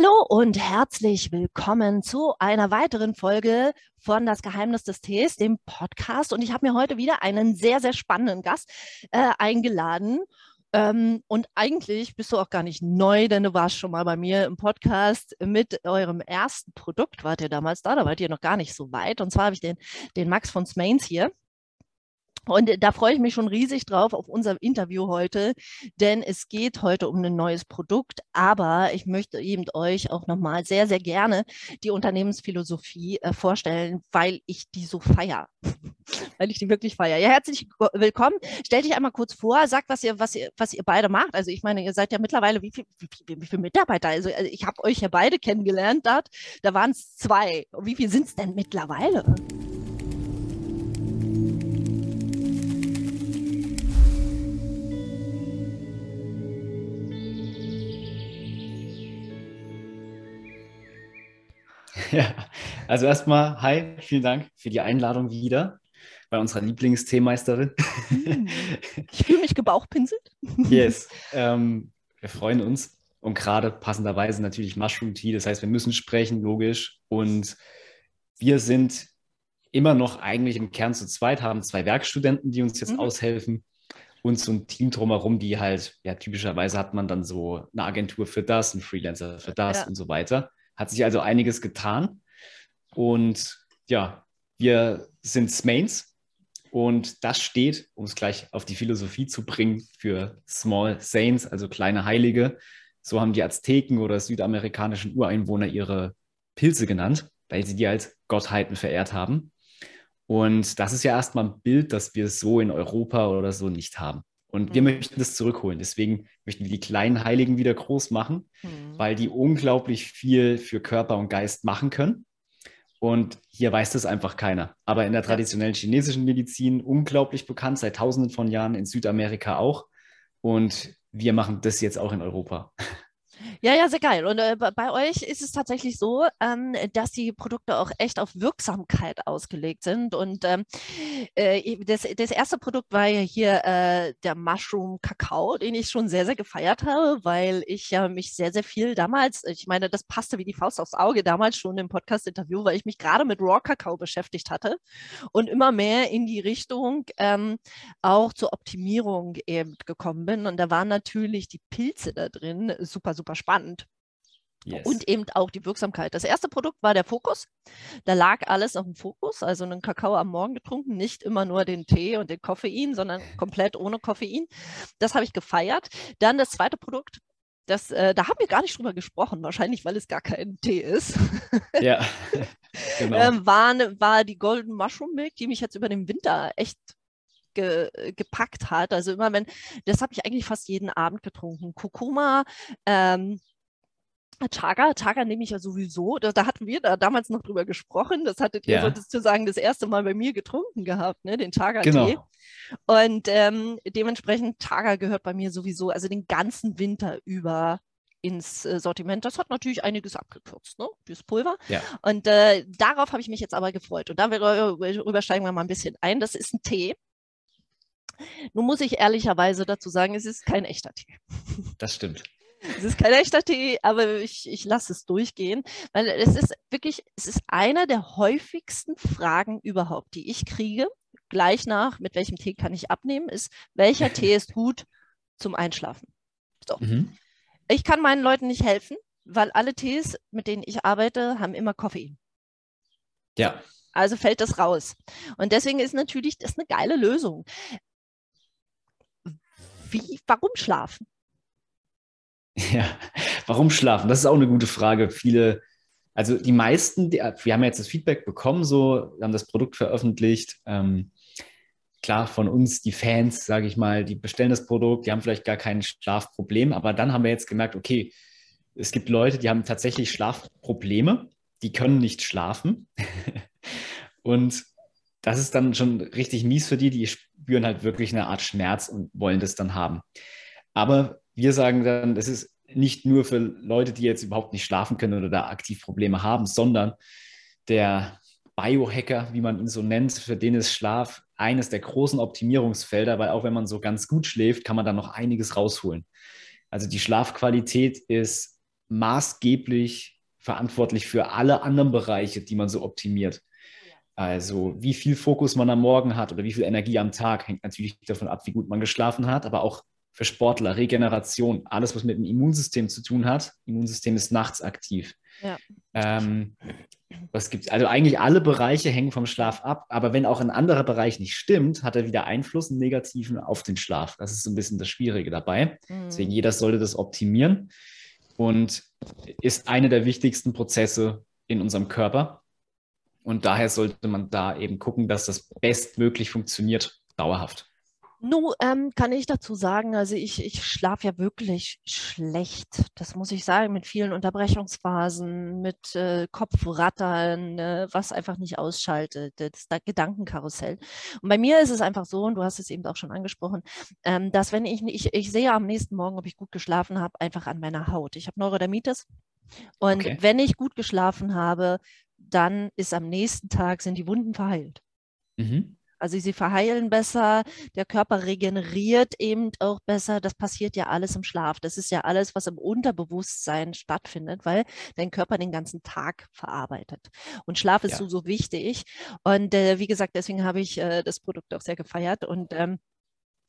Hallo und herzlich willkommen zu einer weiteren Folge von Das Geheimnis des Tees, dem Podcast. Und ich habe mir heute wieder einen sehr, sehr spannenden Gast äh, eingeladen. Ähm, und eigentlich bist du auch gar nicht neu, denn du warst schon mal bei mir im Podcast mit eurem ersten Produkt. Wart ihr damals da? Da wart ihr noch gar nicht so weit. Und zwar habe ich den, den Max von Smains hier. Und da freue ich mich schon riesig drauf auf unser Interview heute, denn es geht heute um ein neues Produkt. Aber ich möchte eben euch auch nochmal sehr, sehr gerne die Unternehmensphilosophie äh, vorstellen, weil ich die so feier. weil ich die wirklich feier. Ja, herzlich willkommen. Stell dich einmal kurz vor, sag, was ihr, was ihr, was ihr beide macht. Also ich meine, ihr seid ja mittlerweile, wie, viel, wie, viele Mitarbeiter? Also, also ich habe euch ja beide kennengelernt dort. Da waren es zwei. Wie viel sind es denn mittlerweile? Ja, also erstmal, hi, vielen Dank für die Einladung wieder bei unserer Lieblingsteemeisterin. Hm. Ich fühle mich gebauchpinselt. Yes, ähm, wir freuen uns und gerade passenderweise natürlich Mushroom Tea, das heißt, wir müssen sprechen, logisch. Und wir sind immer noch eigentlich im Kern zu zweit, haben zwei Werkstudenten, die uns jetzt mhm. aushelfen und so ein Team drumherum, die halt, ja, typischerweise hat man dann so eine Agentur für das, einen Freelancer für das ja. und so weiter. Hat sich also einiges getan. Und ja, wir sind Smains und das steht, um es gleich auf die Philosophie zu bringen, für Small Saints, also kleine Heilige. So haben die Azteken oder südamerikanischen Ureinwohner ihre Pilze genannt, weil sie die als Gottheiten verehrt haben. Und das ist ja erstmal ein Bild, das wir so in Europa oder so nicht haben. Und wir mhm. möchten das zurückholen. Deswegen möchten wir die kleinen Heiligen wieder groß machen, mhm. weil die unglaublich viel für Körper und Geist machen können. Und hier weiß das einfach keiner. Aber in der traditionellen chinesischen Medizin unglaublich bekannt, seit tausenden von Jahren, in Südamerika auch. Und wir machen das jetzt auch in Europa. Ja, ja, sehr geil. Und äh, bei euch ist es tatsächlich so, ähm, dass die Produkte auch echt auf Wirksamkeit ausgelegt sind. Und ähm, äh, das, das erste Produkt war ja hier äh, der Mushroom Kakao, den ich schon sehr, sehr gefeiert habe, weil ich ja mich sehr, sehr viel damals, ich meine, das passte wie die Faust aufs Auge damals schon im Podcast-Interview, weil ich mich gerade mit Raw Kakao beschäftigt hatte und immer mehr in die Richtung ähm, auch zur Optimierung eben gekommen bin. Und da waren natürlich die Pilze da drin super, super spannend. Yes. Und eben auch die Wirksamkeit. Das erste Produkt war der Fokus. Da lag alles auf dem Fokus, also einen Kakao am Morgen getrunken, nicht immer nur den Tee und den Koffein, sondern komplett ohne Koffein. Das habe ich gefeiert. Dann das zweite Produkt, das, äh, da haben wir gar nicht drüber gesprochen, wahrscheinlich, weil es gar kein Tee ist. Ja, genau. ähm, war, war die Golden Mushroom Milk, die mich jetzt über den Winter echt ge, gepackt hat. Also immer wenn, das habe ich eigentlich fast jeden Abend getrunken. Kurkuma, ähm, Chaga, Chaga nehme ich ja sowieso, da, da, hatten wir da damals noch drüber gesprochen, das hattet ihr ja. sozusagen das erste Mal bei mir getrunken gehabt, ne, den Chaga-Tee. Genau. Und ähm, dementsprechend, Chaga gehört bei mir sowieso, also den ganzen Winter über ins äh, Sortiment. Das hat natürlich einiges abgekürzt, ne? dieses Pulver. Ja. Und äh, darauf habe ich mich jetzt aber gefreut. Und da rübersteigen wir mal ein bisschen ein. Das ist ein Tee. Nun muss ich ehrlicherweise dazu sagen, es ist kein echter Tee. Das stimmt. Es ist kein echter Tee, aber ich, ich lasse es durchgehen, weil es ist wirklich, es ist einer der häufigsten Fragen überhaupt, die ich kriege, gleich nach, mit welchem Tee kann ich abnehmen, ist, welcher Tee ist gut zum Einschlafen? So. Mhm. Ich kann meinen Leuten nicht helfen, weil alle Tees, mit denen ich arbeite, haben immer Koffein. Ja. Also fällt das raus. Und deswegen ist natürlich das eine geile Lösung. Wie, warum schlafen? Ja, warum schlafen? Das ist auch eine gute Frage. Viele, also die meisten, die, wir haben jetzt das Feedback bekommen, so, haben das Produkt veröffentlicht. Ähm, klar, von uns, die Fans, sage ich mal, die bestellen das Produkt, die haben vielleicht gar kein Schlafproblem, aber dann haben wir jetzt gemerkt, okay, es gibt Leute, die haben tatsächlich Schlafprobleme, die können nicht schlafen. Und das ist dann schon richtig mies für die, die spüren halt wirklich eine Art Schmerz und wollen das dann haben. Aber wir sagen dann, das ist nicht nur für Leute, die jetzt überhaupt nicht schlafen können oder da aktiv Probleme haben, sondern der Biohacker, wie man ihn so nennt, für den ist Schlaf eines der großen Optimierungsfelder, weil auch wenn man so ganz gut schläft, kann man da noch einiges rausholen. Also die Schlafqualität ist maßgeblich verantwortlich für alle anderen Bereiche, die man so optimiert. Also wie viel Fokus man am Morgen hat oder wie viel Energie am Tag, hängt natürlich davon ab, wie gut man geschlafen hat, aber auch für Sportler, Regeneration, alles, was mit dem Immunsystem zu tun hat. Immunsystem ist nachts aktiv. Ja. Ähm, was gibt's? Also eigentlich alle Bereiche hängen vom Schlaf ab, aber wenn auch ein anderer Bereich nicht stimmt, hat er wieder Einfluss, einen negativen auf den Schlaf. Das ist so ein bisschen das Schwierige dabei. Mhm. Deswegen jeder sollte das optimieren und ist eine der wichtigsten Prozesse in unserem Körper. Und daher sollte man da eben gucken, dass das bestmöglich funktioniert, dauerhaft. Nun ähm, kann ich dazu sagen, also ich, ich schlafe ja wirklich schlecht. Das muss ich sagen, mit vielen Unterbrechungsphasen, mit äh, Kopfrattern, äh, was einfach nicht ausschaltet, das, das Gedankenkarussell. Und bei mir ist es einfach so, und du hast es eben auch schon angesprochen, ähm, dass wenn ich, ich, ich sehe am nächsten Morgen, ob ich gut geschlafen habe, einfach an meiner Haut. Ich habe Neurodermitis. Und okay. wenn ich gut geschlafen habe, dann ist am nächsten Tag, sind die Wunden verheilt. Mhm. Also sie verheilen besser, der Körper regeneriert eben auch besser. Das passiert ja alles im Schlaf. Das ist ja alles, was im Unterbewusstsein stattfindet, weil dein Körper den ganzen Tag verarbeitet. Und Schlaf ist ja. so, so wichtig. Und äh, wie gesagt, deswegen habe ich äh, das Produkt auch sehr gefeiert. Und ähm,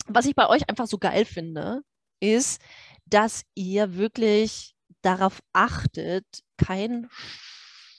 was ich bei euch einfach so geil finde, ist, dass ihr wirklich darauf achtet, kein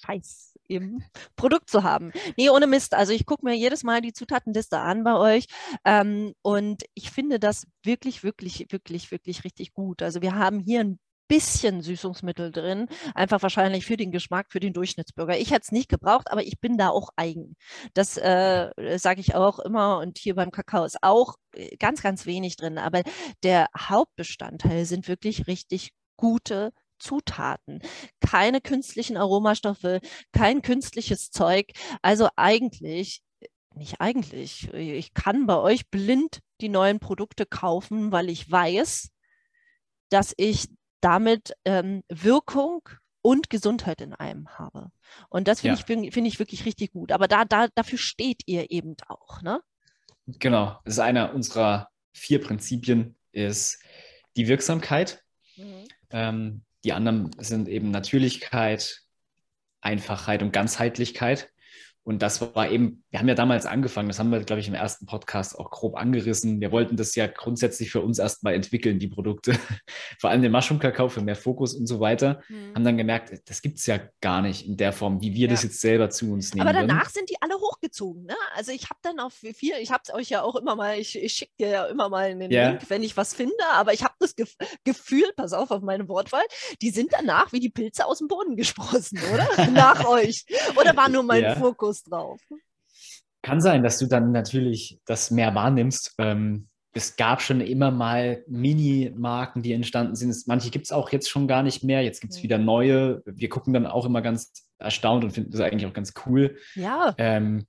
Scheiß im Produkt zu haben. Nee, ohne Mist. Also ich gucke mir jedes Mal die Zutatenliste an bei euch ähm, und ich finde das wirklich, wirklich, wirklich, wirklich richtig gut. Also wir haben hier ein bisschen Süßungsmittel drin, einfach wahrscheinlich für den Geschmack, für den Durchschnittsbürger. Ich hätte es nicht gebraucht, aber ich bin da auch eigen. Das äh, sage ich auch immer und hier beim Kakao ist auch äh, ganz, ganz wenig drin, aber der Hauptbestandteil sind wirklich richtig gute Zutaten, keine künstlichen Aromastoffe, kein künstliches Zeug. Also eigentlich, nicht eigentlich, ich kann bei euch blind die neuen Produkte kaufen, weil ich weiß, dass ich damit ähm, Wirkung und Gesundheit in einem habe. Und das finde ja. ich, find ich wirklich richtig gut. Aber da, da, dafür steht ihr eben auch, ne? Genau. Das ist einer unserer vier Prinzipien, ist die Wirksamkeit. Mhm. Ähm, die anderen sind eben Natürlichkeit, Einfachheit und Ganzheitlichkeit. Und das war eben, wir haben ja damals angefangen, das haben wir, glaube ich, im ersten Podcast auch grob angerissen. Wir wollten das ja grundsätzlich für uns erstmal entwickeln, die Produkte. Vor allem den Mushroom-Kakao für mehr Fokus und so weiter. Mhm. Haben dann gemerkt, das gibt es ja gar nicht in der Form, wie wir ja. das jetzt selber zu uns nehmen. Aber danach würden. sind die alle hochgezogen. Ne? Also ich habe dann auf viel, ich habe es euch ja auch immer mal, ich, ich schicke dir ja immer mal einen ja. Link, wenn ich was finde, aber ich habe das Ge Gefühl, pass auf auf meine Wortwahl, die sind danach wie die Pilze aus dem Boden gesprossen, oder? Nach euch. Oder war nur mein ja. Fokus? Fokus drauf. Kann sein, dass du dann natürlich das mehr wahrnimmst. Ähm, es gab schon immer mal Mini-Marken, die entstanden sind. Manche gibt es auch jetzt schon gar nicht mehr. Jetzt gibt es wieder neue. Wir gucken dann auch immer ganz erstaunt und finden das eigentlich auch ganz cool. Ja. Ähm,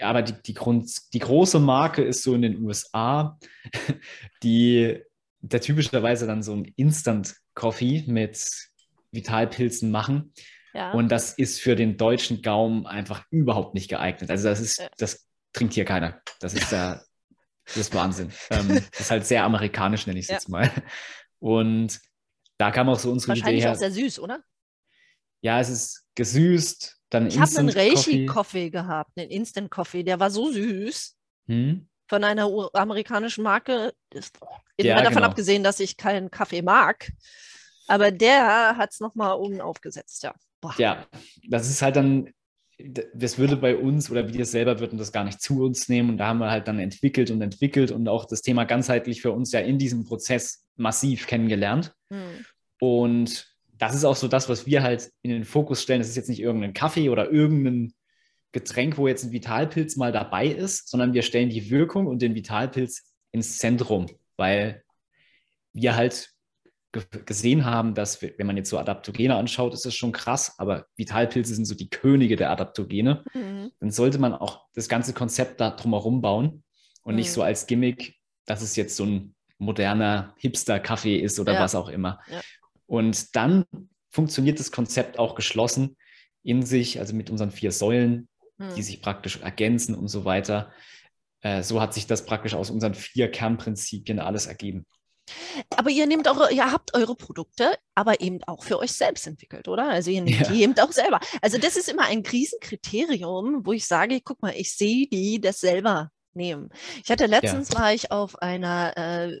aber die, die, Grund, die große Marke ist so in den USA, die der typischerweise dann so ein Instant-Coffee mit Vitalpilzen machen. Ja. Und das ist für den deutschen Gaumen einfach überhaupt nicht geeignet. Also das ist, das trinkt hier keiner. Das ist der, das ist Wahnsinn. ähm, das ist halt sehr amerikanisch, nenne ich es ja. jetzt mal. Und da kam auch so unsere Wahrscheinlich Idee her. auch sehr süß, oder? Ja, es ist gesüßt. Dann ich habe einen Reishi-Coffee gehabt, einen Instant-Coffee, der war so süß. Hm? Von einer amerikanischen Marke. Ja, davon genau. abgesehen, dass ich keinen Kaffee mag. Aber der hat es nochmal oben aufgesetzt, ja. Boah. Ja, das ist halt dann, das würde bei uns oder wir selber würden das gar nicht zu uns nehmen. Und da haben wir halt dann entwickelt und entwickelt und auch das Thema ganzheitlich für uns ja in diesem Prozess massiv kennengelernt. Hm. Und das ist auch so das, was wir halt in den Fokus stellen. Das ist jetzt nicht irgendein Kaffee oder irgendein Getränk, wo jetzt ein Vitalpilz mal dabei ist, sondern wir stellen die Wirkung und den Vitalpilz ins Zentrum, weil wir halt gesehen haben, dass, wenn man jetzt so Adaptogene anschaut, ist das schon krass, aber Vitalpilze sind so die Könige der Adaptogene. Mhm. Dann sollte man auch das ganze Konzept da drumherum bauen und mhm. nicht so als Gimmick, dass es jetzt so ein moderner Hipster-Kaffee ist oder ja. was auch immer. Ja. Und dann funktioniert das Konzept auch geschlossen in sich, also mit unseren vier Säulen, mhm. die sich praktisch ergänzen und so weiter. Äh, so hat sich das praktisch aus unseren vier Kernprinzipien alles ergeben. Aber ihr nehmt eure, ihr habt eure Produkte, aber eben auch für euch selbst entwickelt, oder? Also ihr nehmt ja. die eben auch selber. Also das ist immer ein Krisenkriterium, wo ich sage, guck mal, ich sehe die das selber nehmen. Ich hatte letztens ja. war ich auf einer äh,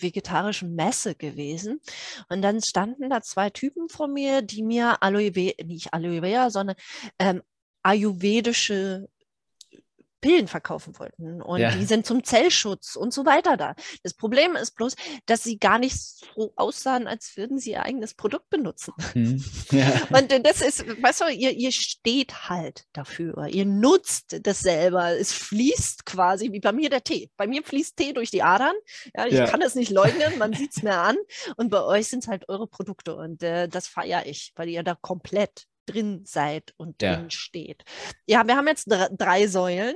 vegetarischen Messe gewesen und dann standen da zwei Typen vor mir, die mir Aloe Vera, nicht Aloe Vera, sondern ähm, ayurvedische Pillen verkaufen wollten und ja. die sind zum Zellschutz und so weiter da. Das Problem ist bloß, dass sie gar nicht so aussahen, als würden sie ihr eigenes Produkt benutzen. Mhm. Ja. Und das ist, weißt du, ihr, ihr steht halt dafür. Ihr nutzt das selber. Es fließt quasi wie bei mir der Tee. Bei mir fließt Tee durch die Adern. Ja, ich ja. kann es nicht leugnen, man sieht es mir an. Und bei euch sind es halt eure Produkte und äh, das feiere ich, weil ihr da komplett drin seid und ja. drin steht. Ja, wir haben jetzt drei Säulen.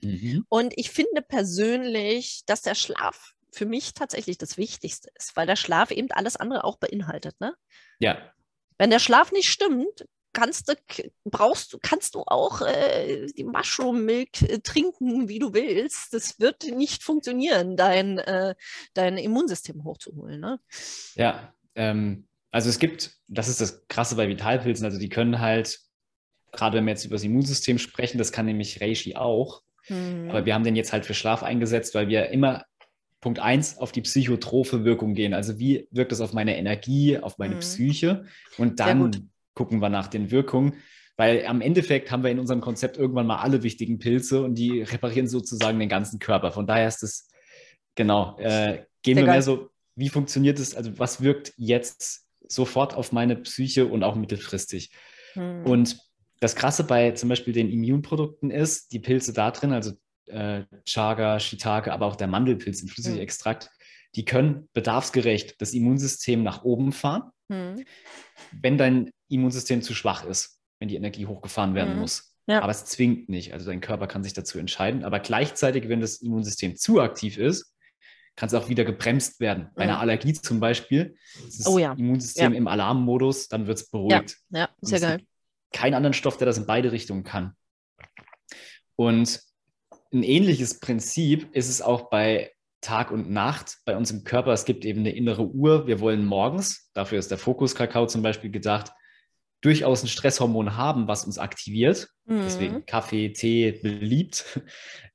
Mhm. Und ich finde persönlich, dass der Schlaf für mich tatsächlich das Wichtigste ist, weil der Schlaf eben alles andere auch beinhaltet. Ne? Ja. Wenn der Schlaf nicht stimmt, kannst du, brauchst du, kannst du auch äh, die Mushroom Milk äh, trinken, wie du willst. Das wird nicht funktionieren, dein, äh, dein Immunsystem hochzuholen. Ne? Ja, ähm, also es gibt, das ist das Krasse bei Vitalpilzen, also die können halt, gerade wenn wir jetzt über das Immunsystem sprechen, das kann nämlich Reishi auch, Mhm. Aber wir haben den jetzt halt für Schlaf eingesetzt, weil wir immer Punkt 1 auf die psychotrophe Wirkung gehen. Also wie wirkt das auf meine Energie, auf meine mhm. Psyche? Und dann gucken wir nach den Wirkungen. Weil am Endeffekt haben wir in unserem Konzept irgendwann mal alle wichtigen Pilze und die reparieren sozusagen den ganzen Körper. Von daher ist es, genau, äh, gehen Sehr wir geil. mehr so, wie funktioniert es, also was wirkt jetzt sofort auf meine Psyche und auch mittelfristig. Mhm. Und das Krasse bei zum Beispiel den Immunprodukten ist, die Pilze da drin, also äh, Chaga, Shiitake, aber auch der Mandelpilz im Flüssigextrakt, mhm. die können bedarfsgerecht das Immunsystem nach oben fahren, mhm. wenn dein Immunsystem zu schwach ist, wenn die Energie hochgefahren werden mhm. muss. Ja. Aber es zwingt nicht. Also dein Körper kann sich dazu entscheiden. Aber gleichzeitig, wenn das Immunsystem zu aktiv ist, kann es auch wieder gebremst werden. Bei einer mhm. Allergie zum Beispiel ist das oh, ja. Immunsystem ja. im Alarmmodus, dann wird es beruhigt. Ja, ja sehr geil keinen anderen Stoff, der das in beide Richtungen kann. Und ein ähnliches Prinzip ist es auch bei Tag und Nacht bei uns im Körper. Es gibt eben eine innere Uhr. Wir wollen morgens, dafür ist der Fokus-Kakao zum Beispiel gedacht, durchaus ein Stresshormon haben, was uns aktiviert. Mhm. Deswegen Kaffee, Tee beliebt.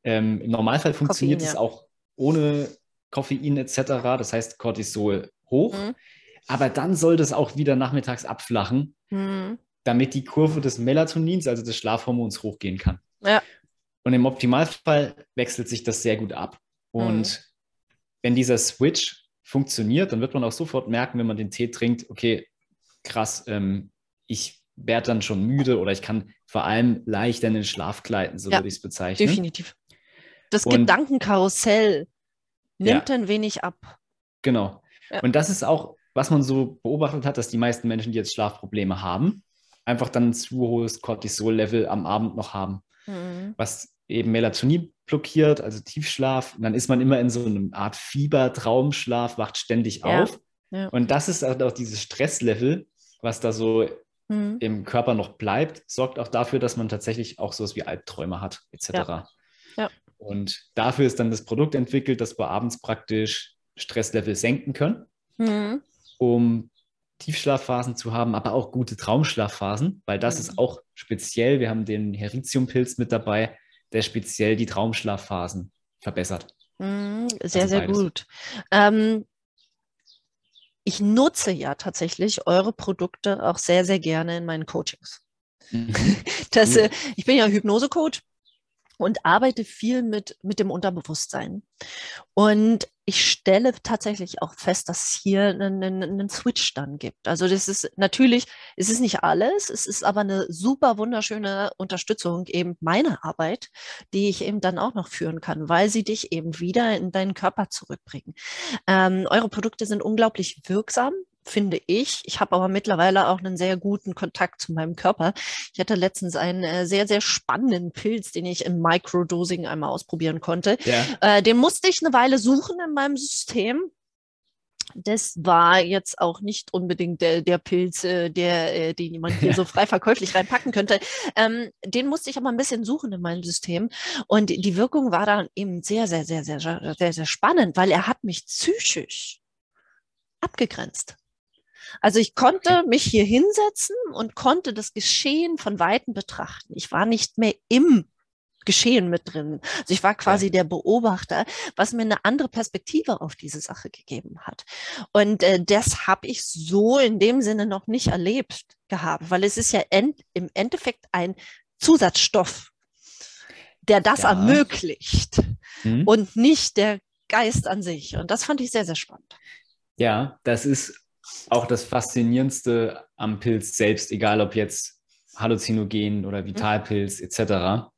Ähm, Im Normalfall funktioniert es ja. auch ohne Koffein etc. Das heißt Cortisol hoch. Mhm. Aber dann soll das auch wieder nachmittags abflachen. Mhm damit die Kurve des Melatonins, also des Schlafhormons, hochgehen kann. Ja. Und im Optimalfall wechselt sich das sehr gut ab. Und mhm. wenn dieser Switch funktioniert, dann wird man auch sofort merken, wenn man den Tee trinkt, okay, krass, ähm, ich werde dann schon müde oder ich kann vor allem leichter in den Schlaf gleiten, so ja, würde ich es bezeichnen. Definitiv. Das Und, Gedankenkarussell nimmt ja, ein wenig ab. Genau. Ja. Und das ist auch, was man so beobachtet hat, dass die meisten Menschen, die jetzt Schlafprobleme haben, einfach dann ein zu hohes Cortisol-Level am Abend noch haben, mhm. was eben Melatonin blockiert, also Tiefschlaf. Und dann ist man immer in so einer Art Fieber-Traumschlaf, wacht ständig ja. auf. Ja. Und das ist halt auch dieses Stresslevel, was da so mhm. im Körper noch bleibt, sorgt auch dafür, dass man tatsächlich auch sowas wie Albträume hat, etc. Ja. ja. Und dafür ist dann das Produkt entwickelt, dass wir abends praktisch Stresslevel senken können, mhm. um Tiefschlafphasen zu haben, aber auch gute Traumschlafphasen, weil das mhm. ist auch speziell. Wir haben den Heritiumpilz mit dabei, der speziell die Traumschlafphasen verbessert. Mhm, sehr, also sehr gut. Ähm, ich nutze ja tatsächlich eure Produkte auch sehr, sehr gerne in meinen Coachings. Mhm. Das, äh, ich bin ja Hypnose-Coach und arbeite viel mit, mit dem Unterbewusstsein. Und ich stelle tatsächlich auch fest, dass es hier einen, einen, Switch dann gibt. Also das ist natürlich, es ist nicht alles, es ist aber eine super wunderschöne Unterstützung eben meiner Arbeit, die ich eben dann auch noch führen kann, weil sie dich eben wieder in deinen Körper zurückbringen. Ähm, eure Produkte sind unglaublich wirksam finde ich. Ich habe aber mittlerweile auch einen sehr guten Kontakt zu meinem Körper. Ich hatte letztens einen äh, sehr, sehr spannenden Pilz, den ich im Microdosing einmal ausprobieren konnte. Ja. Äh, den musste ich eine Weile suchen in meinem System. das war jetzt auch nicht unbedingt der, der Pilz, äh, der, den man hier so frei verkäuflich reinpacken könnte. Ähm, den musste ich aber ein bisschen suchen in meinem System. Und die Wirkung war dann eben sehr, sehr, sehr, sehr, sehr, sehr, sehr spannend, weil er hat mich psychisch abgegrenzt. Also ich konnte mich hier hinsetzen und konnte das Geschehen von Weitem betrachten. Ich war nicht mehr im Geschehen mit drin. Also ich war quasi der Beobachter, was mir eine andere Perspektive auf diese Sache gegeben hat. Und äh, das habe ich so in dem Sinne noch nicht erlebt gehabt, weil es ist ja end, im Endeffekt ein Zusatzstoff, der das ja. ermöglicht hm. und nicht der Geist an sich. Und das fand ich sehr, sehr spannend. Ja, das ist auch das Faszinierendste am Pilz selbst, egal ob jetzt Halluzinogen oder mhm. Vitalpilz etc.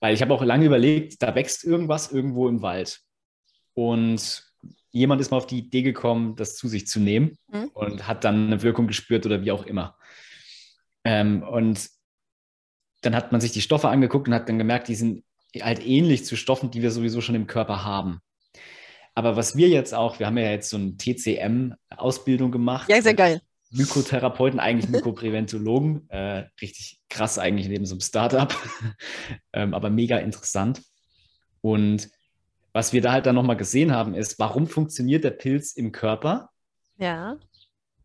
Weil ich habe auch lange überlegt, da wächst irgendwas irgendwo im Wald. Und jemand ist mal auf die Idee gekommen, das zu sich zu nehmen mhm. und hat dann eine Wirkung gespürt oder wie auch immer. Ähm, und dann hat man sich die Stoffe angeguckt und hat dann gemerkt, die sind halt ähnlich zu Stoffen, die wir sowieso schon im Körper haben. Aber was wir jetzt auch, wir haben ja jetzt so eine TCM-Ausbildung gemacht. Ja, sehr geil. Mykotherapeuten, eigentlich Mykopräventologen. äh, richtig krass eigentlich neben so einem Startup, ähm, aber mega interessant. Und was wir da halt dann nochmal gesehen haben, ist, warum funktioniert der Pilz im Körper? Ja.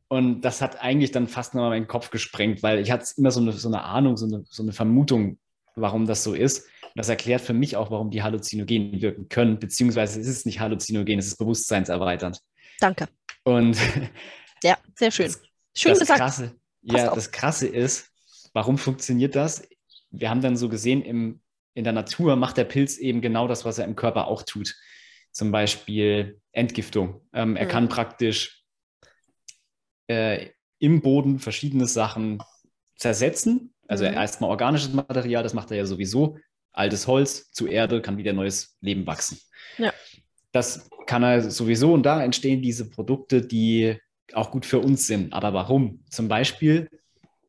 Und das hat eigentlich dann fast nochmal meinen Kopf gesprengt, weil ich hatte immer so eine, so eine Ahnung, so eine, so eine Vermutung, warum das so ist. Und das erklärt für mich auch, warum die Halluzinogen wirken können, beziehungsweise es ist nicht halluzinogen, es ist bewusstseinserweiternd. Danke. Und ja, sehr schön. Schön das gesagt. Krasse, ja, auf. das Krasse ist, warum funktioniert das? Wir haben dann so gesehen, im, in der Natur macht der Pilz eben genau das, was er im Körper auch tut. Zum Beispiel Entgiftung. Ähm, er mhm. kann praktisch äh, im Boden verschiedene Sachen zersetzen. Also mhm. erstmal organisches Material, das macht er ja sowieso. Altes Holz zu Erde kann wieder neues Leben wachsen. Ja. Das kann er sowieso und da entstehen diese Produkte, die auch gut für uns sind. Aber warum? Zum Beispiel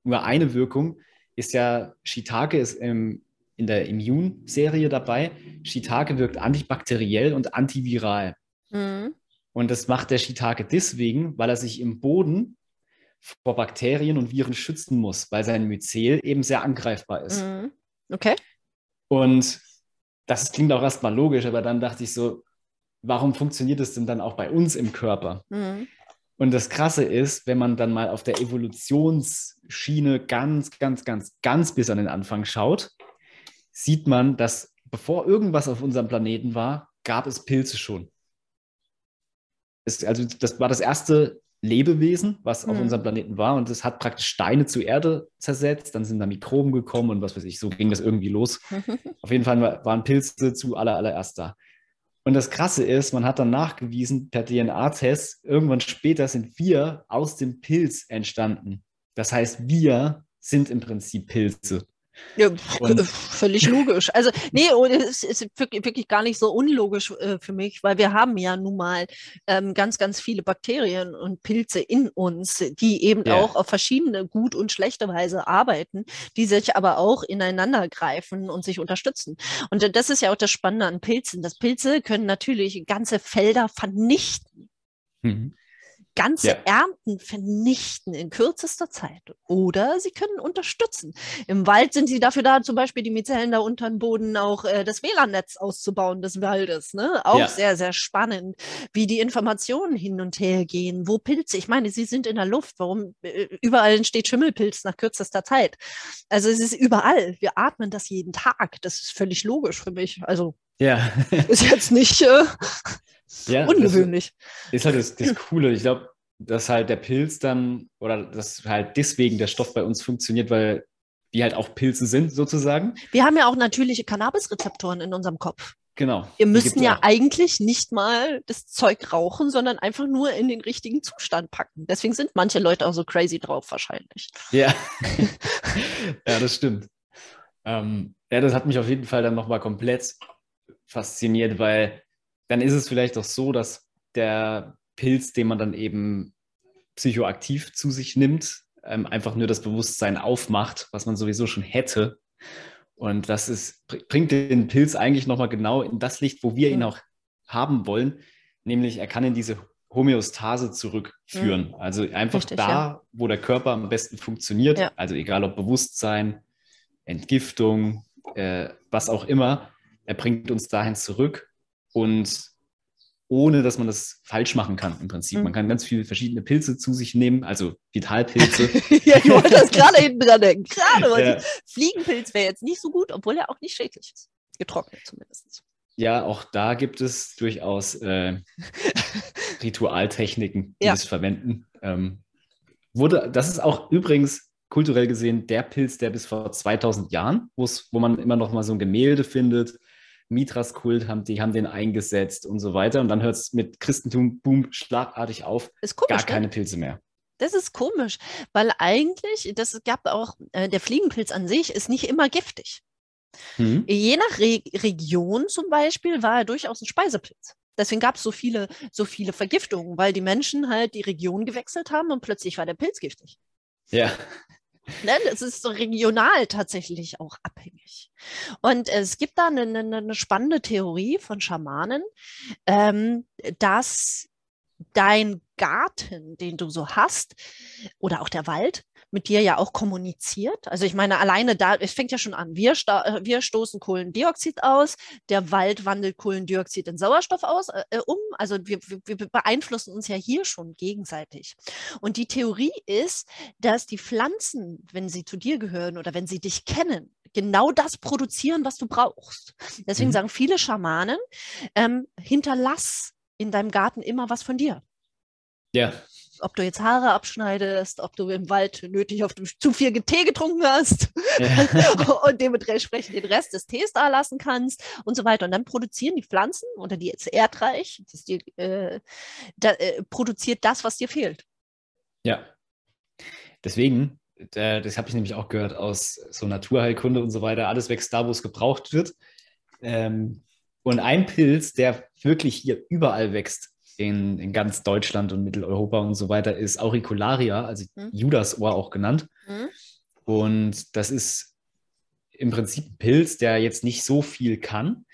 nur eine Wirkung ist ja, Shiitake ist im, in der Immunserie dabei. Shiitake wirkt antibakteriell und antiviral. Mhm. Und das macht der Shiitake deswegen, weil er sich im Boden vor Bakterien und Viren schützen muss, weil sein Myzel eben sehr angreifbar ist. Mhm. Okay. Und das klingt auch erstmal logisch, aber dann dachte ich so, warum funktioniert es denn dann auch bei uns im Körper? Mhm. Und das Krasse ist, wenn man dann mal auf der Evolutionsschiene ganz, ganz, ganz, ganz bis an den Anfang schaut, sieht man, dass bevor irgendwas auf unserem Planeten war, gab es Pilze schon. Es, also das war das erste Lebewesen, was mhm. auf unserem Planeten war und es hat praktisch Steine zur Erde zersetzt, dann sind da Mikroben gekommen und was weiß ich, so ging das irgendwie los. auf jeden Fall waren Pilze zu aller, allererst da. Und das Krasse ist, man hat dann nachgewiesen per DNA-Test, irgendwann später sind wir aus dem Pilz entstanden. Das heißt, wir sind im Prinzip Pilze. Ja, und völlig logisch. Also, nee, es ist wirklich, gar nicht so unlogisch äh, für mich, weil wir haben ja nun mal ähm, ganz, ganz viele Bakterien und Pilze in uns, die eben ja. auch auf verschiedene gut und schlechte Weise arbeiten, die sich aber auch ineinander greifen und sich unterstützen. Und das ist ja auch das Spannende an Pilzen. Das Pilze können natürlich ganze Felder vernichten. Mhm ganze ja. Ernten vernichten in kürzester Zeit. Oder sie können unterstützen. Im Wald sind sie dafür da, zum Beispiel die Mizellen da unter dem Boden auch äh, das WLAN-Netz auszubauen des Waldes. Ne? Auch ja. sehr, sehr spannend, wie die Informationen hin und her gehen, wo Pilze, ich meine, sie sind in der Luft. Warum äh, überall entsteht Schimmelpilz nach kürzester Zeit? Also es ist überall. Wir atmen das jeden Tag. Das ist völlig logisch für mich. Also ja. ist jetzt nicht. Äh, ja, Ungewöhnlich. ist halt das, das Coole. Ich glaube, dass halt der Pilz dann oder dass halt deswegen der Stoff bei uns funktioniert, weil wir halt auch Pilze sind sozusagen. Wir haben ja auch natürliche Cannabis-Rezeptoren in unserem Kopf. Genau. Wir müssen ja auch. eigentlich nicht mal das Zeug rauchen, sondern einfach nur in den richtigen Zustand packen. Deswegen sind manche Leute auch so crazy drauf wahrscheinlich. Ja, ja das stimmt. Ähm, ja, das hat mich auf jeden Fall dann nochmal komplett fasziniert, weil dann ist es vielleicht auch so, dass der Pilz, den man dann eben psychoaktiv zu sich nimmt, ähm, einfach nur das Bewusstsein aufmacht, was man sowieso schon hätte. Und das ist, bringt den Pilz eigentlich nochmal genau in das Licht, wo wir ihn auch haben wollen, nämlich er kann in diese Homöostase zurückführen. Mhm. Also einfach Richtig, da, ja. wo der Körper am besten funktioniert, ja. also egal ob Bewusstsein, Entgiftung, äh, was auch immer, er bringt uns dahin zurück und ohne dass man das falsch machen kann im Prinzip. Mhm. Man kann ganz viele verschiedene Pilze zu sich nehmen, also Vitalpilze. ja, ich wollte das gerade hinten dran denken. Gerade, ja. Fliegenpilz wäre jetzt nicht so gut, obwohl er auch nicht schädlich ist. Getrocknet zumindest. Ja, auch da gibt es durchaus äh, Ritualtechniken, die ja. das verwenden. Ähm, wurde, das ist auch übrigens kulturell gesehen der Pilz, der bis vor 2000 Jahren, wo man immer noch mal so ein Gemälde findet, Mithras-Kult, haben, die haben den eingesetzt und so weiter. Und dann hört es mit Christentum, boom, schlagartig auf. Ist komisch, gar keine Pilze mehr. Das ist komisch, weil eigentlich, das gab auch, äh, der Fliegenpilz an sich ist nicht immer giftig. Mhm. Je nach Re Region zum Beispiel war er durchaus ein Speisepilz. Deswegen gab es so viele, so viele Vergiftungen, weil die Menschen halt die Region gewechselt haben und plötzlich war der Pilz giftig. Ja. Ne, das ist so regional tatsächlich auch abhängig. Und es gibt da eine, eine, eine spannende Theorie von Schamanen, ähm, dass dein Garten, den du so hast, oder auch der Wald, mit dir ja auch kommuniziert. Also ich meine, alleine da, es fängt ja schon an, wir, äh, wir stoßen Kohlendioxid aus, der Wald wandelt Kohlendioxid in Sauerstoff aus, äh, äh um. Also wir, wir beeinflussen uns ja hier schon gegenseitig. Und die Theorie ist, dass die Pflanzen, wenn sie zu dir gehören oder wenn sie dich kennen, genau das produzieren, was du brauchst. Deswegen mhm. sagen viele Schamanen, ähm, hinterlass in deinem Garten immer was von dir. Ja ob du jetzt Haare abschneidest, ob du im Wald nötig auf zu viel Tee getrunken hast ja. und dementsprechend den Rest des Tees da lassen kannst und so weiter. Und dann produzieren die Pflanzen oder die jetzt Erdreich, das die, äh, da, äh, produziert das, was dir fehlt. Ja. Deswegen, das habe ich nämlich auch gehört aus so Naturheilkunde und so weiter, alles wächst da, wo es gebraucht wird. Ähm, und ein Pilz, der wirklich hier überall wächst, in, in ganz Deutschland und Mitteleuropa und so weiter ist Auricularia, also mhm. Judasohr auch genannt. Mhm. Und das ist im Prinzip ein Pilz, der jetzt nicht so viel kann,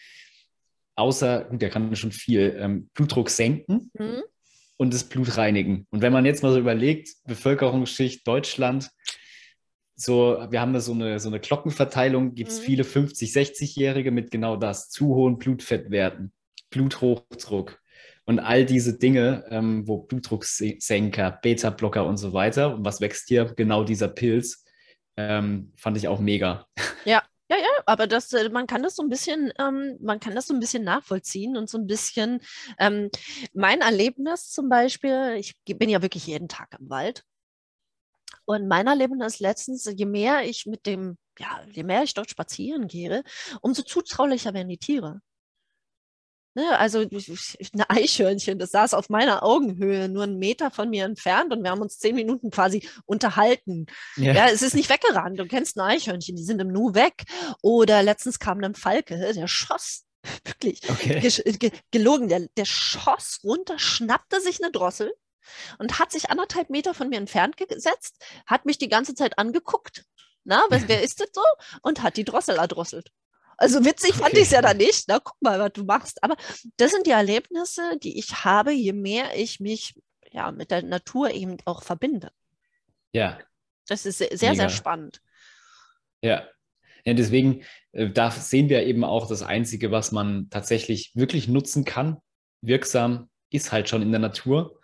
außer, gut, der kann schon viel, ähm, Blutdruck senken mhm. und das Blut reinigen. Und wenn man jetzt mal so überlegt, Bevölkerungsschicht Deutschland, so, wir haben da so eine, so eine Glockenverteilung, gibt es mhm. viele 50-, 60-Jährige mit genau das, zu hohen Blutfettwerten, Bluthochdruck, und all diese Dinge, ähm, wo Blutdrucksenker, Beta-Blocker und so weiter. Und was wächst hier? Genau dieser Pilz. Ähm, fand ich auch mega. Ja, ja, ja, aber das, äh, man kann das so ein bisschen, ähm, man kann das so ein bisschen nachvollziehen und so ein bisschen, ähm, mein Erlebnis zum Beispiel, ich bin ja wirklich jeden Tag im Wald. Und mein Erlebnis letztens, je mehr ich mit dem, ja, je mehr ich dort spazieren gehe, umso zutraulicher werden die Tiere. Ne, also ein Eichhörnchen, das saß auf meiner Augenhöhe, nur einen Meter von mir entfernt und wir haben uns zehn Minuten quasi unterhalten. Ja, ja es ist nicht weggerannt. Du kennst ein Eichhörnchen, die sind im Nu weg. Oder letztens kam ein Falke, der schoss wirklich okay. ge gelogen, der, der schoss runter, schnappte sich eine Drossel und hat sich anderthalb Meter von mir entfernt gesetzt, hat mich die ganze Zeit angeguckt. Na, wer, wer ist das so? Und hat die Drossel erdrosselt. Also witzig okay. fand ich es ja dann nicht. Na, guck mal, was du machst. Aber das sind die Erlebnisse, die ich habe, je mehr ich mich ja, mit der Natur eben auch verbinde. Ja. Das ist sehr, sehr, sehr spannend. Ja. Ja, deswegen, äh, da sehen wir eben auch, das Einzige, was man tatsächlich wirklich nutzen kann, wirksam, ist halt schon in der Natur.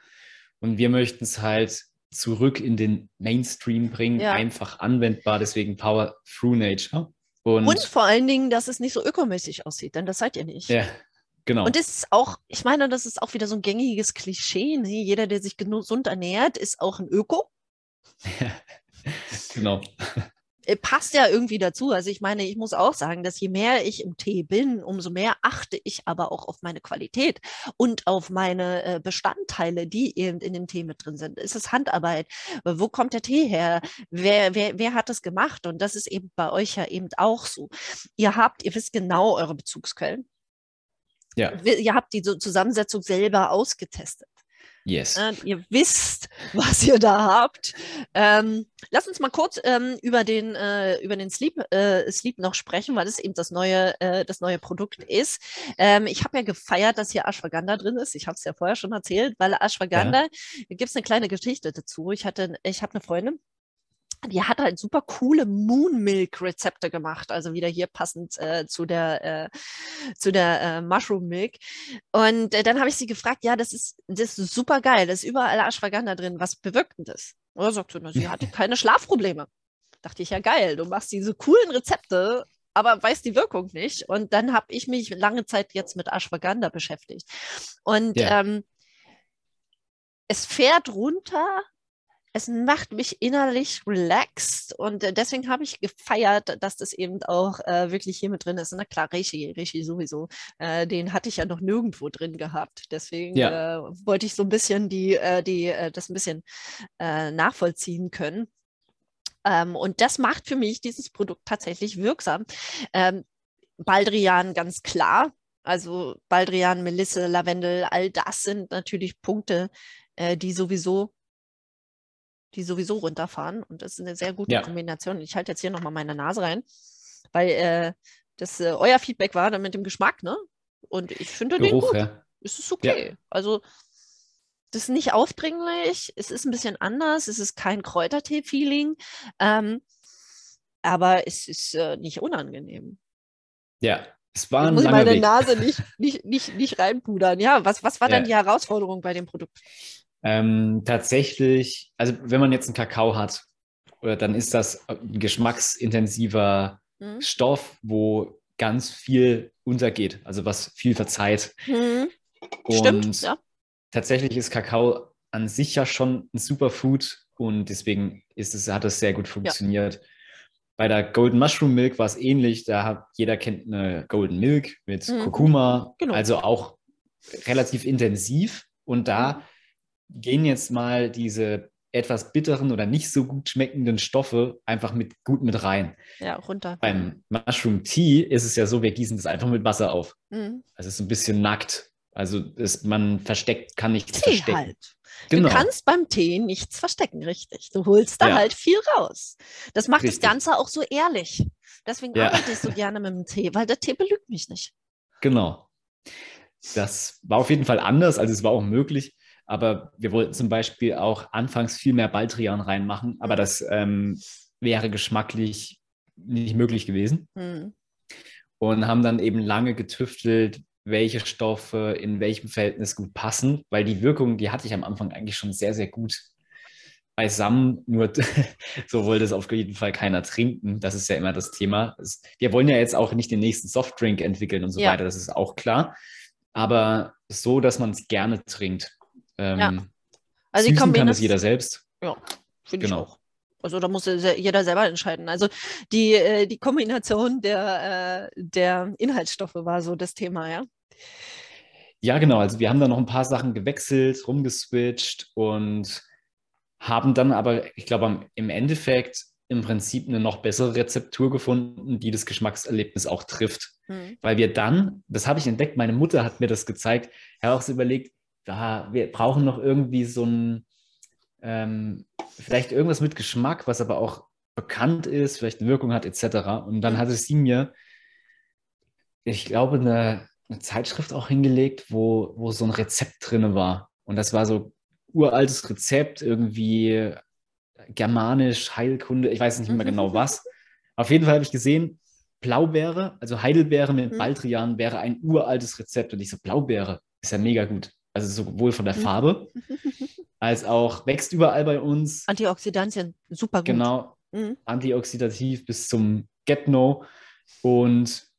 Und wir möchten es halt zurück in den Mainstream bringen, ja. einfach anwendbar, deswegen Power Through Nature. Und, und, vor allen Dingen, dass es nicht so ökomäßig aussieht, denn das seid ihr nicht. Ja, genau. Und das ist auch, ich meine, das ist auch wieder so ein gängiges Klischee. Ne? Jeder, der sich gesund ernährt, ist auch ein Öko. Ja, genau. Äh, passt ja irgendwie dazu. Also ich meine, ich muss auch sagen, dass je mehr ich im Tee bin, umso mehr achte ich aber auch auf meine Qualität und auf meine äh, Bestandteile, die eben in dem Tee mit drin sind. Ist es Handarbeit? Wo kommt der Tee her? Wer, wer, wer hat das gemacht? Und das ist eben bei euch ja eben auch so. Ihr habt, ihr wisst genau eure Bezugsquellen. Ja. Ihr habt die Zusammensetzung selber ausgetestet. Yes. Äh, ihr wisst, was ihr da habt. Ähm, lass uns mal kurz ähm, über den, äh, über den Sleep, äh, Sleep noch sprechen, weil es eben das neue, äh, das neue Produkt ist. Ähm, ich habe ja gefeiert, dass hier Ashwagandha drin ist. Ich habe es ja vorher schon erzählt, weil Ashwagandha, ja. gibt es eine kleine Geschichte dazu. Ich hatte, ich habe eine Freundin, die hat halt super coole Moon Milk Rezepte gemacht, also wieder hier passend äh, zu der äh, zu der äh, Mushroom Milk. Und äh, dann habe ich sie gefragt, ja, das ist das ist super geil, da ist überall Ashwagandha drin. Was bewirkt denn das? Und er sagte, sie hatte keine Schlafprobleme. Dachte ich ja geil, du machst diese coolen Rezepte, aber weiß die Wirkung nicht. Und dann habe ich mich lange Zeit jetzt mit Ashwagandha beschäftigt. Und ja. ähm, es fährt runter es macht mich innerlich relaxed und äh, deswegen habe ich gefeiert, dass das eben auch äh, wirklich hier mit drin ist. Na klar, Reishi, Reishi sowieso, äh, den hatte ich ja noch nirgendwo drin gehabt. Deswegen ja. äh, wollte ich so ein bisschen die, äh, die, äh, das ein bisschen nachvollziehen können. Ähm, und das macht für mich dieses Produkt tatsächlich wirksam. Ähm, Baldrian ganz klar. Also Baldrian, Melisse, Lavendel, all das sind natürlich Punkte, die sowieso die sowieso runterfahren. Und das ist eine sehr gute ja. Kombination. Ich halte jetzt hier nochmal meine Nase rein, weil äh, das äh, euer Feedback war dann mit dem Geschmack, ne? Und ich finde den gut. Ja. Es ist okay. Ja. Also das ist nicht aufdringlich, es ist ein bisschen anders, es ist kein Kräutertee-Feeling, ähm, aber es ist äh, nicht unangenehm. Ja, es war ein ich muss meine Weg. Nase nicht, nicht, nicht, nicht reinpudern. Ja, was, was war ja. dann die Herausforderung bei dem Produkt? Ähm, tatsächlich, also wenn man jetzt einen Kakao hat, dann ist das ein geschmacksintensiver mhm. Stoff, wo ganz viel untergeht, also was viel verzeiht. Mhm. Und Stimmt, ja. tatsächlich ist Kakao an sich ja schon ein Superfood und deswegen ist es, hat es sehr gut funktioniert. Ja. Bei der Golden Mushroom Milk war es ähnlich. Da hat jeder kennt eine Golden Milk mit mhm. Kurkuma, genau. also auch relativ intensiv. Und da mhm gehen jetzt mal diese etwas bitteren oder nicht so gut schmeckenden Stoffe einfach mit gut mit rein. Ja, runter. Beim Mushroom Tea ist es ja so, wir gießen das einfach mit Wasser auf. Mhm. Also es ist ein bisschen nackt. Also ist, man versteckt, kann nichts Tee verstecken. Halt. Genau. Du kannst beim Tee nichts verstecken, richtig. Du holst da ja. halt viel raus. Das macht richtig. das Ganze auch so ehrlich. Deswegen ja. arbeite ich so gerne mit dem Tee, weil der Tee belügt mich nicht. Genau. Das war auf jeden Fall anders, also es war auch möglich. Aber wir wollten zum Beispiel auch anfangs viel mehr Baldrian reinmachen, aber das ähm, wäre geschmacklich nicht möglich gewesen. Mhm. Und haben dann eben lange getüftelt, welche Stoffe in welchem Verhältnis gut passen, weil die Wirkung, die hatte ich am Anfang eigentlich schon sehr, sehr gut beisammen, nur so wollte es auf jeden Fall keiner trinken. Das ist ja immer das Thema. Wir wollen ja jetzt auch nicht den nächsten Softdrink entwickeln und so ja. weiter, das ist auch klar. Aber so, dass man es gerne trinkt. Ähm, ja. Also die kann es jeder selbst. Ja, finde genau. ich auch. Also da muss jeder selber entscheiden. Also die, äh, die Kombination der, äh, der Inhaltsstoffe war so das Thema, ja. Ja, genau. Also wir haben da noch ein paar Sachen gewechselt, rumgeswitcht und haben dann aber, ich glaube, im Endeffekt im Prinzip eine noch bessere Rezeptur gefunden, die das Geschmackserlebnis auch trifft. Hm. Weil wir dann, das habe ich entdeckt, meine Mutter hat mir das gezeigt, ich habe auch so überlegt, da, wir brauchen noch irgendwie so ein, ähm, vielleicht irgendwas mit Geschmack, was aber auch bekannt ist, vielleicht eine Wirkung hat, etc. Und dann hatte sie mir, ich glaube, eine, eine Zeitschrift auch hingelegt, wo, wo so ein Rezept drin war. Und das war so uraltes Rezept, irgendwie germanisch, Heilkunde, ich weiß nicht mehr genau was. Auf jeden Fall habe ich gesehen, Blaubeere, also Heidelbeere mit mhm. Baldrian wäre ein uraltes Rezept. Und ich so, Blaubeere ist ja mega gut. Also sowohl von der mhm. Farbe als auch wächst überall bei uns. Antioxidantien, super gut. Genau, mhm. antioxidativ bis zum Get-No. Und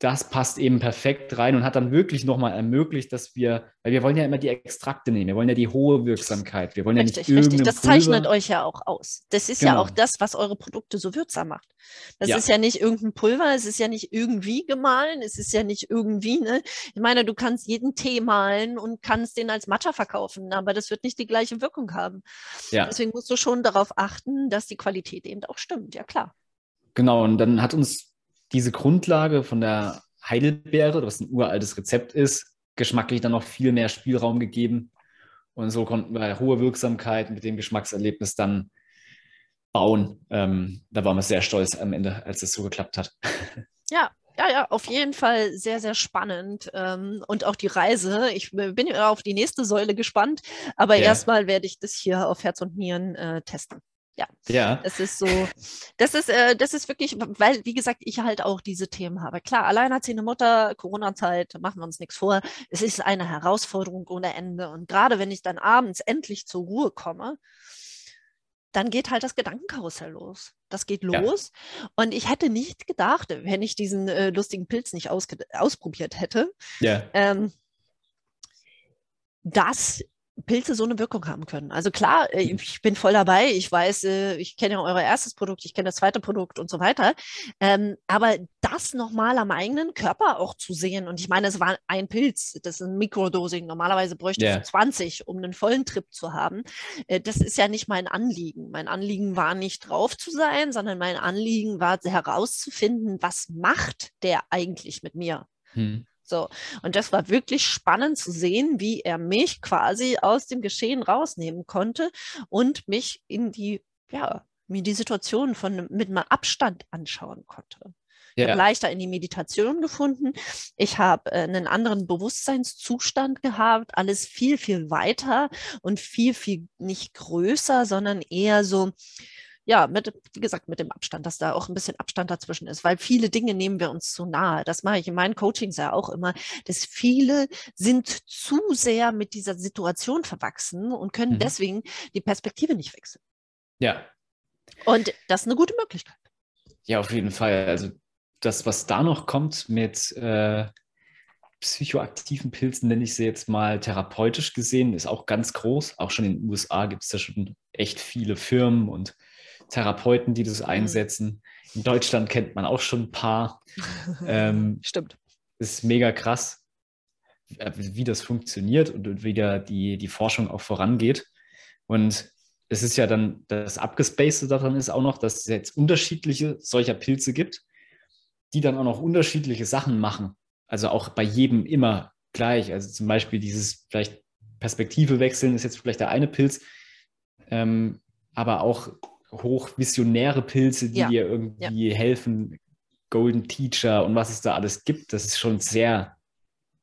das passt eben perfekt rein und hat dann wirklich nochmal ermöglicht, dass wir, weil wir wollen ja immer die Extrakte nehmen, wir wollen ja die hohe Wirksamkeit, wir wollen richtig, ja nicht richtig. Das Pulver. zeichnet euch ja auch aus. Das ist genau. ja auch das, was eure Produkte so wirksam macht. Das ja. ist ja nicht irgendein Pulver, es ist ja nicht irgendwie gemahlen, es ist ja nicht irgendwie, ne? Ich meine, du kannst jeden Tee malen und kannst den als Matcha verkaufen, aber das wird nicht die gleiche Wirkung haben. Ja. Deswegen musst du schon darauf achten, dass die Qualität eben auch stimmt, ja klar. Genau, und dann hat uns diese Grundlage von der Heidelbeere, was ein uraltes Rezept ist, geschmacklich dann noch viel mehr Spielraum gegeben. Und so konnten wir hohe Wirksamkeit mit dem Geschmackserlebnis dann bauen. Ähm, da waren wir sehr stolz am Ende, als es so geklappt hat. Ja, ja, ja, auf jeden Fall sehr, sehr spannend. Ähm, und auch die Reise. Ich bin auf die nächste Säule gespannt, aber ja. erstmal werde ich das hier auf Herz und Nieren äh, testen. Ja. ja. Es ist so, das ist, äh, das ist wirklich, weil, wie gesagt, ich halt auch diese Themen habe. Klar, alleinerziehende Mutter, Corona-Zeit, machen wir uns nichts vor. Es ist eine Herausforderung ohne Ende. Und gerade wenn ich dann abends endlich zur Ruhe komme, dann geht halt das Gedankenkarussell los. Das geht los. Ja. Und ich hätte nicht gedacht, wenn ich diesen äh, lustigen Pilz nicht ausprobiert hätte, ja. ähm, dass Pilze so eine Wirkung haben können. Also klar, äh, ich bin voll dabei. Ich weiß, äh, ich kenne ja euer erstes Produkt, ich kenne das zweite Produkt und so weiter. Ähm, aber das nochmal am eigenen Körper auch zu sehen. Und ich meine, es war ein Pilz, das ist ein Mikrodosing. Normalerweise bräuchte yeah. ich 20, um einen vollen Trip zu haben. Äh, das ist ja nicht mein Anliegen. Mein Anliegen war nicht drauf zu sein, sondern mein Anliegen war herauszufinden, was macht der eigentlich mit mir? Hm. So. Und das war wirklich spannend zu sehen, wie er mich quasi aus dem Geschehen rausnehmen konnte und mich in die, ja, mir die Situation von, mit mal Abstand anschauen konnte. Ich habe leichter in die Meditation gefunden. Ich habe äh, einen anderen Bewusstseinszustand gehabt, alles viel, viel weiter und viel, viel nicht größer, sondern eher so, ja, mit, wie gesagt, mit dem Abstand, dass da auch ein bisschen Abstand dazwischen ist, weil viele Dinge nehmen wir uns zu nahe. Das mache ich in meinen Coachings ja auch immer, dass viele sind zu sehr mit dieser Situation verwachsen und können mhm. deswegen die Perspektive nicht wechseln. Ja. Und das ist eine gute Möglichkeit. Ja, auf jeden Fall. Also das, was da noch kommt mit äh, psychoaktiven Pilzen, nenne ich sie jetzt mal therapeutisch gesehen, ist auch ganz groß. Auch schon in den USA gibt es da schon echt viele Firmen und Therapeuten, die das mhm. einsetzen. In Deutschland kennt man auch schon ein paar. Ähm, Stimmt. Ist mega krass, äh, wie das funktioniert und wie da die, die Forschung auch vorangeht. Und es ist ja dann, das Abgespacete daran ist auch noch, dass es jetzt unterschiedliche solcher Pilze gibt, die dann auch noch unterschiedliche Sachen machen. Also auch bei jedem immer gleich. Also zum Beispiel dieses vielleicht Perspektive wechseln ist jetzt vielleicht der eine Pilz, ähm, aber auch hochvisionäre Pilze, die ja. dir irgendwie ja. helfen, Golden Teacher und was es da alles gibt. Das ist schon sehr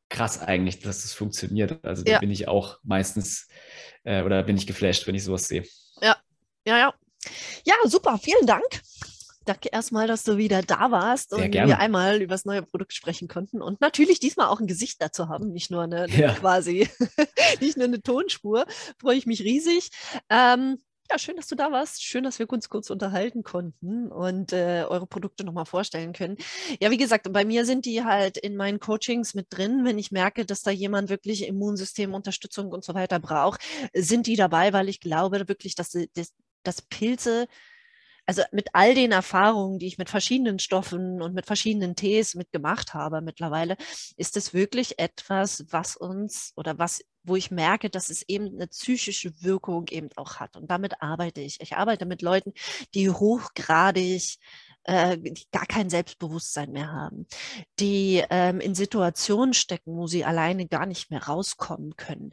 krass eigentlich, dass das funktioniert. Also da bin ich auch meistens äh, oder bin ich geflasht, wenn ich sowas sehe. Ja, ja, ja. Ja, super, vielen Dank. Danke erstmal, dass du wieder da warst Sehr und gerne. wir einmal über das neue Produkt sprechen konnten und natürlich diesmal auch ein Gesicht dazu haben, nicht nur eine, ja. quasi, nicht nur eine Tonspur. Freue ich mich riesig. Ähm, ja, schön, dass du da warst. Schön, dass wir uns kurz unterhalten konnten und äh, eure Produkte nochmal vorstellen können. Ja, wie gesagt, bei mir sind die halt in meinen Coachings mit drin. Wenn ich merke, dass da jemand wirklich Immunsystemunterstützung und so weiter braucht, sind die dabei, weil ich glaube wirklich, dass, dass, dass Pilze also mit all den Erfahrungen, die ich mit verschiedenen Stoffen und mit verschiedenen Tees mitgemacht habe mittlerweile, ist es wirklich etwas, was uns oder was wo ich merke, dass es eben eine psychische Wirkung eben auch hat. Und damit arbeite ich. Ich arbeite mit Leuten, die hochgradig äh, die gar kein Selbstbewusstsein mehr haben, die ähm, in Situationen stecken, wo sie alleine gar nicht mehr rauskommen können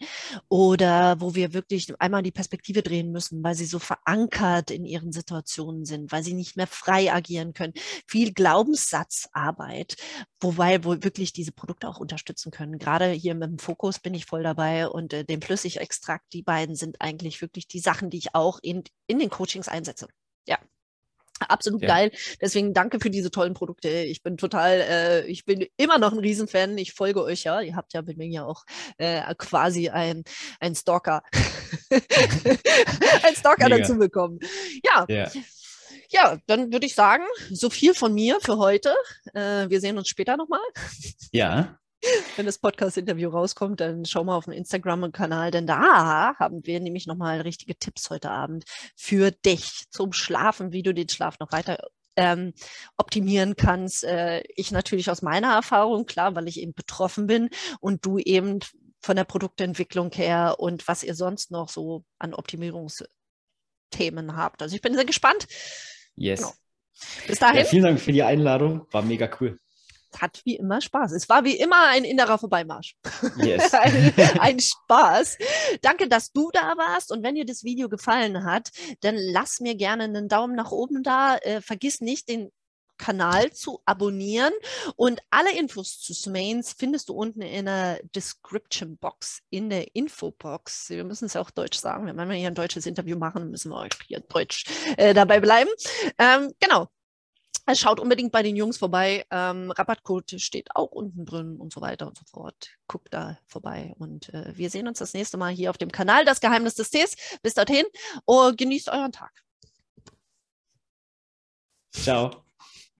oder wo wir wirklich einmal die Perspektive drehen müssen, weil sie so verankert in ihren Situationen sind, weil sie nicht mehr frei agieren können. Viel Glaubenssatzarbeit, wobei wo wirklich diese Produkte auch unterstützen können. Gerade hier mit dem Fokus bin ich voll dabei und äh, dem Flüssigextrakt, die beiden sind eigentlich wirklich die Sachen, die ich auch in, in den Coachings einsetze. Ja, Absolut ja. geil. Deswegen danke für diese tollen Produkte. Ich bin total, äh, ich bin immer noch ein Riesenfan. Ich folge euch ja. Ihr habt ja mit mir ja auch äh, quasi ein, ein Stalker, ein Stalker Mega. dazu bekommen. Ja. ja. Ja, dann würde ich sagen, so viel von mir für heute. Äh, wir sehen uns später nochmal. Ja. Wenn das Podcast-Interview rauskommt, dann schau mal auf den Instagram-Kanal, denn da haben wir nämlich nochmal richtige Tipps heute Abend für dich zum Schlafen, wie du den Schlaf noch weiter ähm, optimieren kannst. Äh, ich natürlich aus meiner Erfahrung, klar, weil ich eben betroffen bin und du eben von der Produktentwicklung her und was ihr sonst noch so an Optimierungsthemen habt. Also ich bin sehr gespannt. Yes. Genau. Bis dahin. Ja, vielen Dank für die Einladung. War mega cool. Hat wie immer Spaß. Es war wie immer ein innerer Vorbeimarsch. Yes. ein, ein Spaß. Danke, dass du da warst. Und wenn dir das Video gefallen hat, dann lass mir gerne einen Daumen nach oben da. Äh, vergiss nicht, den Kanal zu abonnieren. Und alle Infos zu Smains findest du unten in der Description Box, in der Infobox. Wir müssen es ja auch Deutsch sagen. Wenn wir hier ein deutsches Interview machen, müssen wir euch hier Deutsch äh, dabei bleiben. Ähm, genau. Schaut unbedingt bei den Jungs vorbei. Ähm, Rabattcode steht auch unten drin und so weiter und so fort. Guckt da vorbei. Und äh, wir sehen uns das nächste Mal hier auf dem Kanal Das Geheimnis des Tees. Bis dorthin und genießt euren Tag. Ciao.